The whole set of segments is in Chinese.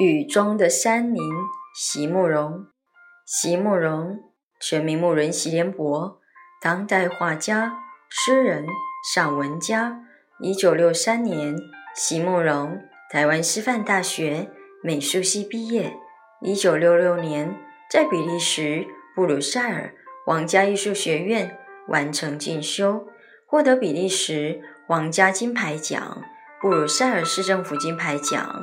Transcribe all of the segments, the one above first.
雨中的山林，席慕容。席慕容，全名慕人席联博，当代画家、诗人、散文家。一九六三年，席慕容台湾师范大学美术系毕业。一九六六年，在比利时布鲁塞尔皇家艺术学院完成进修，获得比利时皇家金牌奖、布鲁塞尔市政府金牌奖。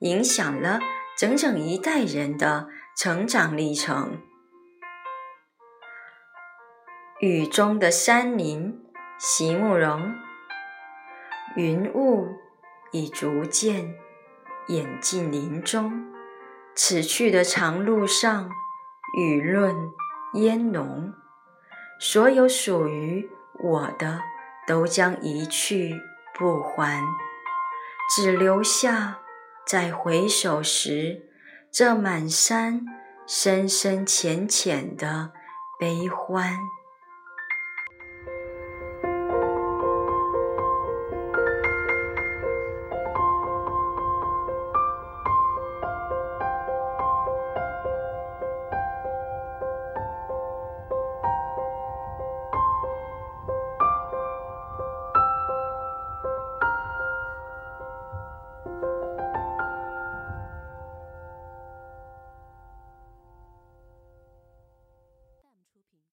影响了整整一代人的成长历程。雨中的山林，席慕容。云雾已逐渐掩进林中，此去的长路上，雨润烟浓，所有属于我的都将一去不还，只留下。在回首时，这满山深深浅浅的悲欢。